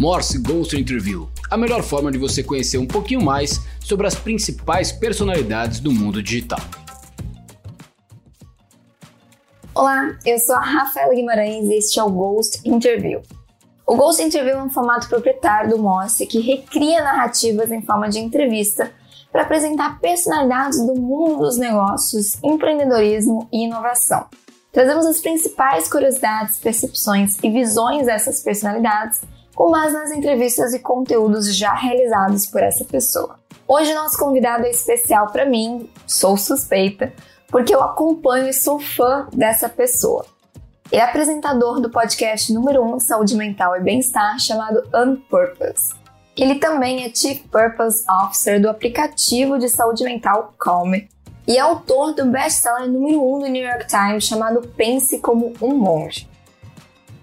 Morse Ghost Interview, a melhor forma de você conhecer um pouquinho mais sobre as principais personalidades do mundo digital. Olá, eu sou a Rafaela Guimarães e este é o Ghost Interview. O Ghost Interview é um formato proprietário do Morse que recria narrativas em forma de entrevista para apresentar personalidades do mundo dos negócios, empreendedorismo e inovação. Trazemos as principais curiosidades, percepções e visões dessas personalidades com base nas entrevistas e conteúdos já realizados por essa pessoa. Hoje, nosso convidado é especial para mim, sou suspeita, porque eu acompanho e sou fã dessa pessoa. Ele é apresentador do podcast número 1 um de saúde mental e bem-estar chamado Unpurpose. Ele também é Chief Purpose Officer do aplicativo de saúde mental Calm e é autor do best-seller número 1 um do New York Times chamado Pense como um Monge.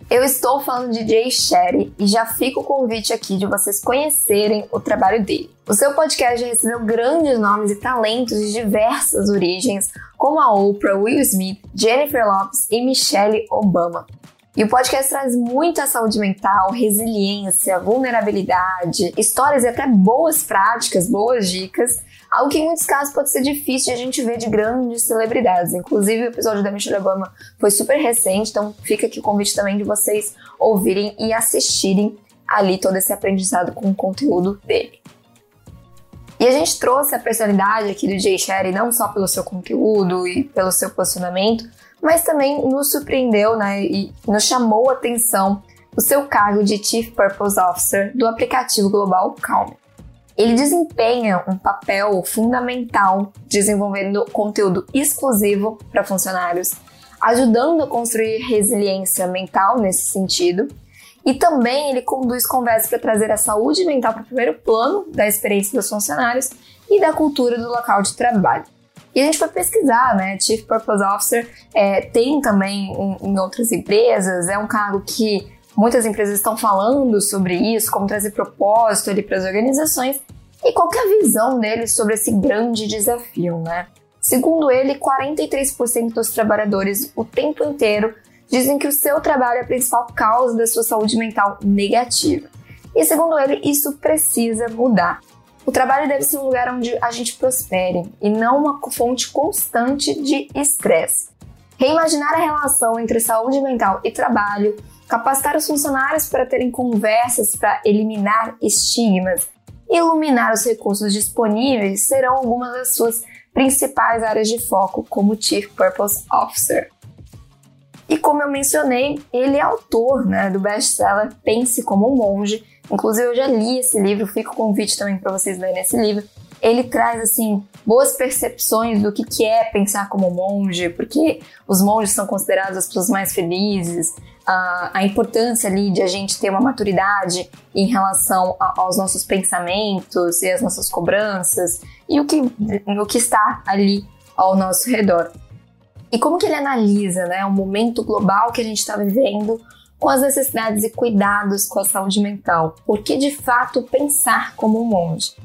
Eu estou falando de Jay Sherry e já fica o convite aqui de vocês conhecerem o trabalho dele. O seu podcast já recebeu grandes nomes e talentos de diversas origens, como a Oprah, Will Smith, Jennifer Lopez e Michelle Obama. E o podcast traz muita saúde mental, resiliência, vulnerabilidade, histórias e até boas práticas, boas dicas Algo que em muitos casos pode ser difícil de a gente ver de grandes celebridades. Inclusive, o episódio da Michelle Obama foi super recente, então fica aqui o convite também de vocês ouvirem e assistirem ali todo esse aprendizado com o conteúdo dele. E a gente trouxe a personalidade aqui do Jay Sherry não só pelo seu conteúdo e pelo seu posicionamento, mas também nos surpreendeu né, e nos chamou a atenção o seu cargo de Chief Purpose Officer do aplicativo global Calm. Ele desempenha um papel fundamental desenvolvendo conteúdo exclusivo para funcionários, ajudando a construir resiliência mental nesse sentido. E também ele conduz conversas para trazer a saúde mental para o primeiro plano da experiência dos funcionários e da cultura do local de trabalho. E a gente foi pesquisar, né? Chief Purpose Officer é, tem também em, em outras empresas, é um cargo que Muitas empresas estão falando sobre isso, como trazer propósito ali para as organizações e qual é a visão dele sobre esse grande desafio, né? Segundo ele, 43% dos trabalhadores o tempo inteiro dizem que o seu trabalho é a principal causa da sua saúde mental negativa. E segundo ele, isso precisa mudar. O trabalho deve ser um lugar onde a gente prospere e não uma fonte constante de estresse. Reimaginar a relação entre saúde mental e trabalho, capacitar os funcionários para terem conversas para eliminar estigmas, iluminar os recursos disponíveis serão algumas das suas principais áreas de foco como Chief Purpose Officer. E como eu mencionei, ele é autor né, do best-seller Pense como um Monge. Inclusive, eu já li esse livro, fica o convite também para vocês lerem esse livro. Ele traz, assim, boas percepções do que, que é pensar como monge, porque os monges são considerados as pessoas mais felizes, a, a importância ali de a gente ter uma maturidade em relação a, aos nossos pensamentos e as nossas cobranças e o que, o que está ali ao nosso redor. E como que ele analisa né, o momento global que a gente está vivendo com as necessidades e cuidados com a saúde mental? Por que de fato pensar como um monge?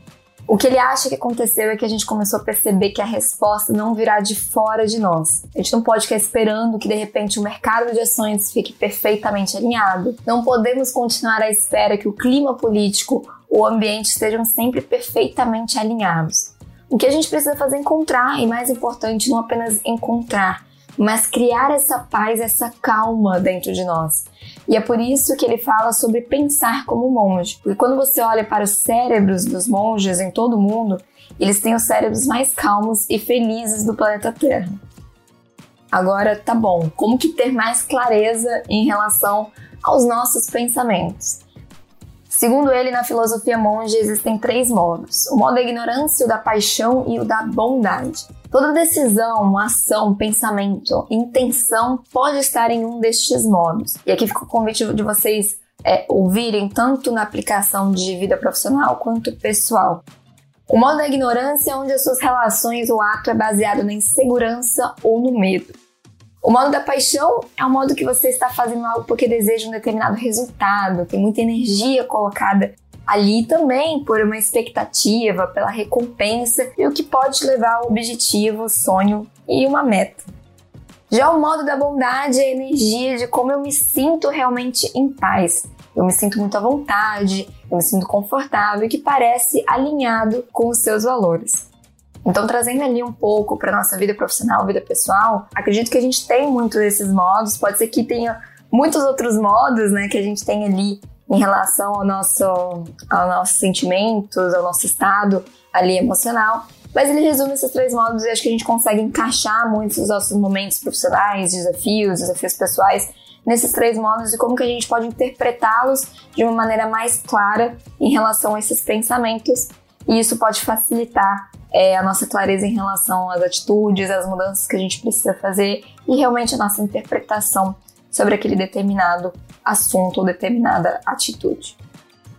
O que ele acha que aconteceu é que a gente começou a perceber que a resposta não virá de fora de nós. A gente não pode ficar esperando que de repente o mercado de ações fique perfeitamente alinhado. Não podemos continuar à espera que o clima político, o ambiente estejam sempre perfeitamente alinhados. O que a gente precisa fazer é encontrar, e mais importante, não apenas encontrar, mas criar essa paz, essa calma dentro de nós. E é por isso que ele fala sobre pensar como monge. Porque quando você olha para os cérebros dos monges em todo o mundo, eles têm os cérebros mais calmos e felizes do planeta Terra. Agora, tá bom, como que ter mais clareza em relação aos nossos pensamentos? Segundo ele, na filosofia monge existem três modos: o modo da ignorância, o da paixão e o da bondade. Toda decisão, ação, pensamento, intenção pode estar em um destes modos. E aqui fica o convite de vocês é, ouvirem tanto na aplicação de vida profissional quanto pessoal. O modo da ignorância é onde as suas relações, o ato é baseado na insegurança ou no medo. O modo da paixão é o modo que você está fazendo algo porque deseja um determinado resultado, tem muita energia colocada ali também por uma expectativa, pela recompensa e o que pode levar ao objetivo, sonho e uma meta. Já o modo da bondade é a energia de como eu me sinto realmente em paz. eu me sinto muito à vontade, eu me sinto confortável e que parece alinhado com os seus valores. Então, trazendo ali um pouco para nossa vida profissional, vida pessoal, acredito que a gente tem muito desses modos. Pode ser que tenha muitos outros modos, né, que a gente tem ali em relação ao nosso, aos nossos sentimentos, ao nosso estado ali emocional. Mas ele resume esses três modos e acho que a gente consegue encaixar muitos dos nossos momentos profissionais, desafios, desafios pessoais nesses três modos e como que a gente pode interpretá-los de uma maneira mais clara em relação a esses pensamentos. E isso pode facilitar é, a nossa clareza em relação às atitudes, às mudanças que a gente precisa fazer e realmente a nossa interpretação sobre aquele determinado assunto ou determinada atitude.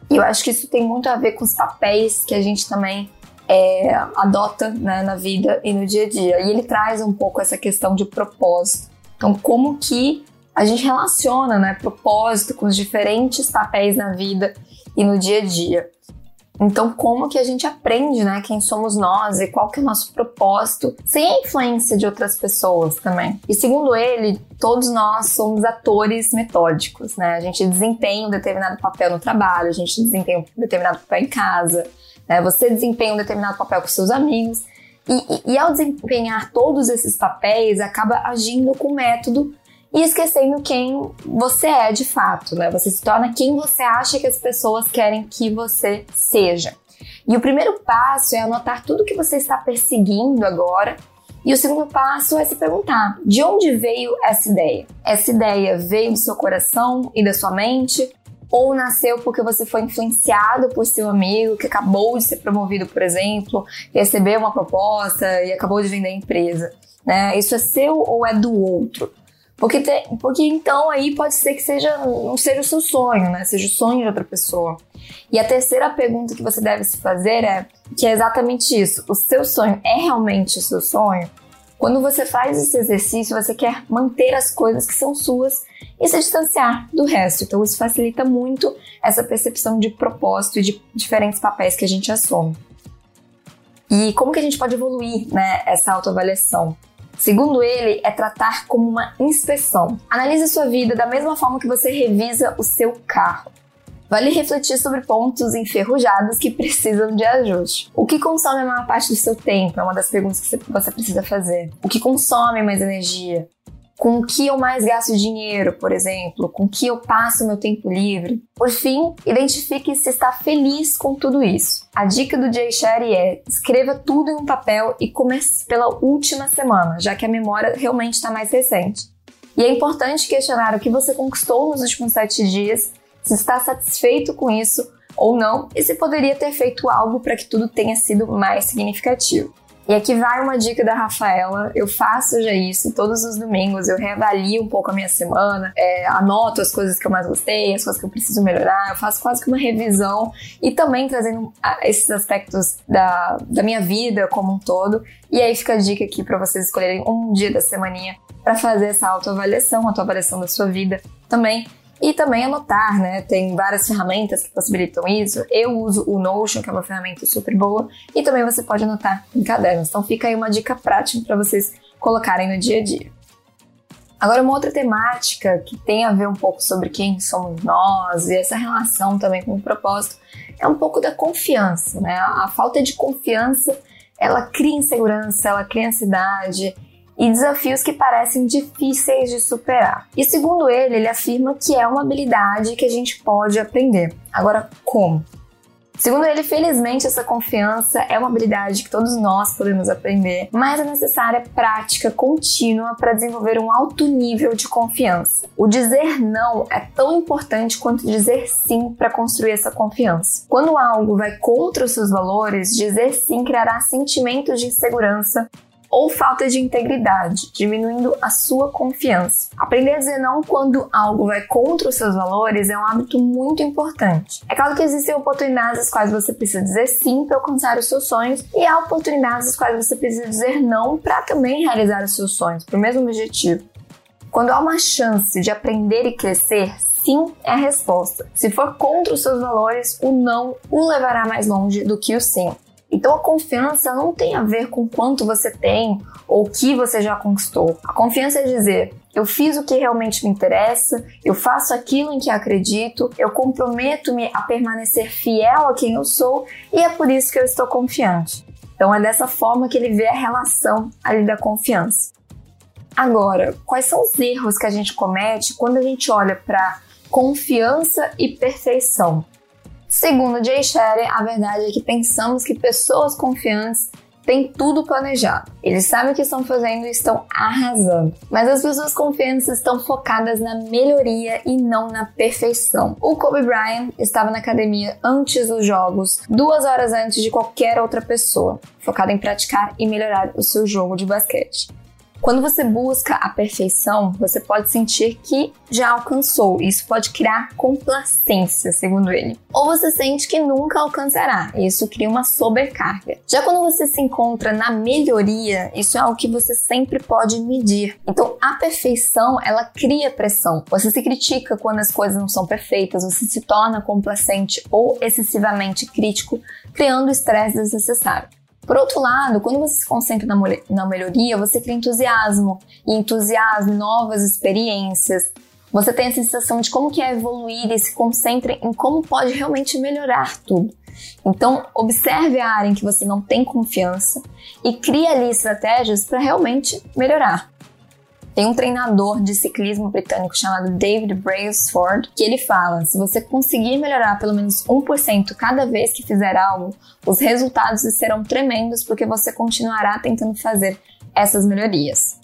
E eu acho que isso tem muito a ver com os papéis que a gente também é, adota né, na vida e no dia a dia. E ele traz um pouco essa questão de propósito. Então, como que a gente relaciona né, propósito com os diferentes papéis na vida e no dia a dia. Então, como que a gente aprende, né, quem somos nós e qual que é o nosso propósito, sem a influência de outras pessoas também. E segundo ele, todos nós somos atores metódicos, né? A gente desempenha um determinado papel no trabalho, a gente desempenha um determinado papel em casa, né? Você desempenha um determinado papel com seus amigos. E, e, e ao desempenhar todos esses papéis, acaba agindo com método e esquecendo quem você é de fato, né? Você se torna quem você acha que as pessoas querem que você seja. E o primeiro passo é anotar tudo que você está perseguindo agora. E o segundo passo é se perguntar: de onde veio essa ideia? Essa ideia veio do seu coração e da sua mente? Ou nasceu porque você foi influenciado por seu amigo que acabou de ser promovido, por exemplo, recebeu uma proposta e acabou de vender a empresa? Né? Isso é seu ou é do outro? Porque, te, porque então aí pode ser que seja, não seja o seu sonho, né? Seja o sonho de outra pessoa. E a terceira pergunta que você deve se fazer é que é exatamente isso. O seu sonho é realmente o seu sonho? Quando você faz esse exercício, você quer manter as coisas que são suas e se distanciar do resto. Então, isso facilita muito essa percepção de propósito e de diferentes papéis que a gente assume. E como que a gente pode evoluir né, essa autoavaliação? Segundo ele, é tratar como uma inspeção. Analise sua vida da mesma forma que você revisa o seu carro. Vale refletir sobre pontos enferrujados que precisam de ajuste. O que consome a maior parte do seu tempo é uma das perguntas que você precisa fazer. O que consome mais energia? Com o que eu mais gasto dinheiro, por exemplo, com o que eu passo meu tempo livre. Por fim, identifique se está feliz com tudo isso. A dica do Jay Sherry é: escreva tudo em um papel e comece pela última semana, já que a memória realmente está mais recente. E é importante questionar o que você conquistou nos últimos sete dias, se está satisfeito com isso ou não, e se poderia ter feito algo para que tudo tenha sido mais significativo. E aqui vai uma dica da Rafaela. Eu faço já isso todos os domingos. Eu reavalio um pouco a minha semana, é, anoto as coisas que eu mais gostei, as coisas que eu preciso melhorar. Eu faço quase que uma revisão e também trazendo esses aspectos da, da minha vida como um todo. E aí fica a dica aqui para vocês escolherem um dia da semaninha para fazer essa autoavaliação, autoavaliação da sua vida também e também anotar, né? Tem várias ferramentas que possibilitam isso. Eu uso o Notion, que é uma ferramenta super boa, e também você pode anotar em cadernos. Então fica aí uma dica prática para vocês colocarem no dia a dia. Agora, uma outra temática que tem a ver um pouco sobre quem somos nós e essa relação também com o propósito é um pouco da confiança, né? A falta de confiança, ela cria insegurança, ela cria ansiedade, e desafios que parecem difíceis de superar. E segundo ele, ele afirma que é uma habilidade que a gente pode aprender. Agora, como? Segundo ele, felizmente, essa confiança é uma habilidade que todos nós podemos aprender, mas é necessária prática contínua para desenvolver um alto nível de confiança. O dizer não é tão importante quanto dizer sim para construir essa confiança. Quando algo vai contra os seus valores, dizer sim criará sentimentos de insegurança ou falta de integridade, diminuindo a sua confiança. Aprender a dizer não quando algo vai contra os seus valores é um hábito muito importante. É claro que existem oportunidades às quais você precisa dizer sim para alcançar os seus sonhos e há oportunidades às quais você precisa dizer não para também realizar os seus sonhos, para o mesmo objetivo. Quando há uma chance de aprender e crescer, sim é a resposta. Se for contra os seus valores, o não o levará mais longe do que o sim. Então a confiança não tem a ver com quanto você tem ou o que você já conquistou. A confiança é dizer: eu fiz o que realmente me interessa, eu faço aquilo em que acredito, eu comprometo-me a permanecer fiel a quem eu sou e é por isso que eu estou confiante. Então é dessa forma que ele vê a relação ali da confiança. Agora, quais são os erros que a gente comete quando a gente olha para confiança e perfeição? Segundo Jay Sherry, a verdade é que pensamos que pessoas confiantes têm tudo planejado. Eles sabem o que estão fazendo e estão arrasando. Mas as pessoas confiantes estão focadas na melhoria e não na perfeição. O Kobe Bryant estava na academia antes dos jogos, duas horas antes de qualquer outra pessoa, focado em praticar e melhorar o seu jogo de basquete. Quando você busca a perfeição, você pode sentir que já alcançou. Isso pode criar complacência, segundo ele. Ou você sente que nunca alcançará. Isso cria uma sobrecarga. Já quando você se encontra na melhoria, isso é algo que você sempre pode medir. Então, a perfeição, ela cria pressão. Você se critica quando as coisas não são perfeitas, você se torna complacente ou excessivamente crítico, criando estresse desnecessário. Por outro lado, quando você se concentra na, na melhoria, você cria entusiasmo, e entusiasmo, novas experiências. Você tem a sensação de como que é evoluir e se concentra em como pode realmente melhorar tudo. Então, observe a área em que você não tem confiança e crie ali estratégias para realmente melhorar. Tem um treinador de ciclismo britânico chamado David Brailsford que ele fala: se você conseguir melhorar pelo menos 1% cada vez que fizer algo, os resultados serão tremendos porque você continuará tentando fazer essas melhorias.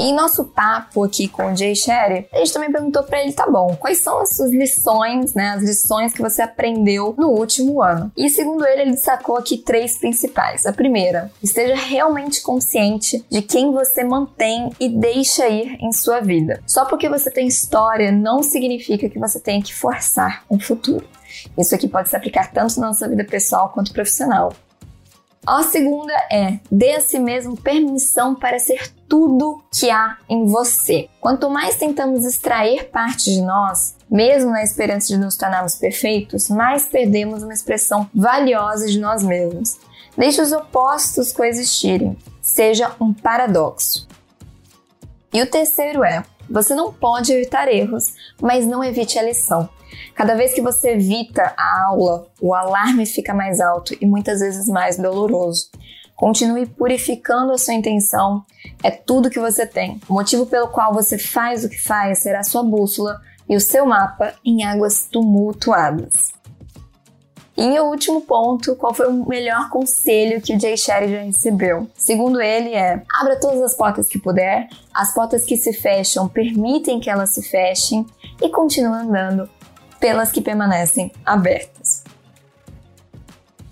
E em nosso papo aqui com o Jay Sherry, a gente também perguntou para ele, tá bom, quais são as suas lições, né, as lições que você aprendeu no último ano? E segundo ele, ele destacou aqui três principais. A primeira, esteja realmente consciente de quem você mantém e deixa ir em sua vida. Só porque você tem história não significa que você tenha que forçar um futuro. Isso aqui pode se aplicar tanto na sua vida pessoal quanto profissional. A segunda é: dê a si mesmo permissão para ser tudo que há em você. Quanto mais tentamos extrair parte de nós, mesmo na esperança de nos tornarmos perfeitos, mais perdemos uma expressão valiosa de nós mesmos. Deixe os opostos coexistirem. Seja um paradoxo. E o terceiro é: você não pode evitar erros, mas não evite a lição. Cada vez que você evita a aula, o alarme fica mais alto e muitas vezes mais doloroso. Continue purificando a sua intenção, é tudo que você tem. O motivo pelo qual você faz o que faz será sua bússola e o seu mapa em águas tumultuadas. E em último ponto, qual foi o melhor conselho que o Jay Sherry já recebeu? Segundo ele, é: abra todas as portas que puder, as portas que se fecham permitem que elas se fechem e continue andando pelas que permanecem abertas.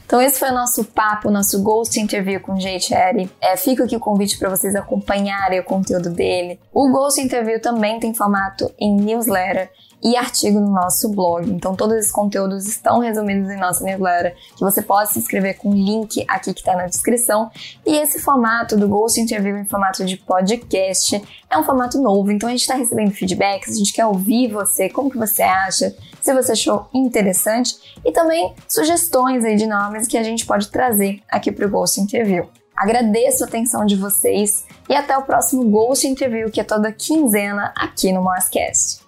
Então esse foi o nosso papo, nosso Ghost Interview com o Jay Cherry. É, fica aqui o convite para vocês acompanharem o conteúdo dele. O Ghost Interview também tem formato em newsletter e artigo no nosso blog. Então todos esses conteúdos estão resumidos em nossa newsletter, que você pode se inscrever com o link aqui que está na descrição. E esse formato do Ghost Interview em formato de podcast é um formato novo, então a gente está recebendo feedbacks, a gente quer ouvir você, como que você acha, se você achou interessante e também sugestões aí de nomes que a gente pode trazer aqui para o Ghost Interview. Agradeço a atenção de vocês e até o próximo Ghost Interview, que é toda quinzena aqui no Morsecast.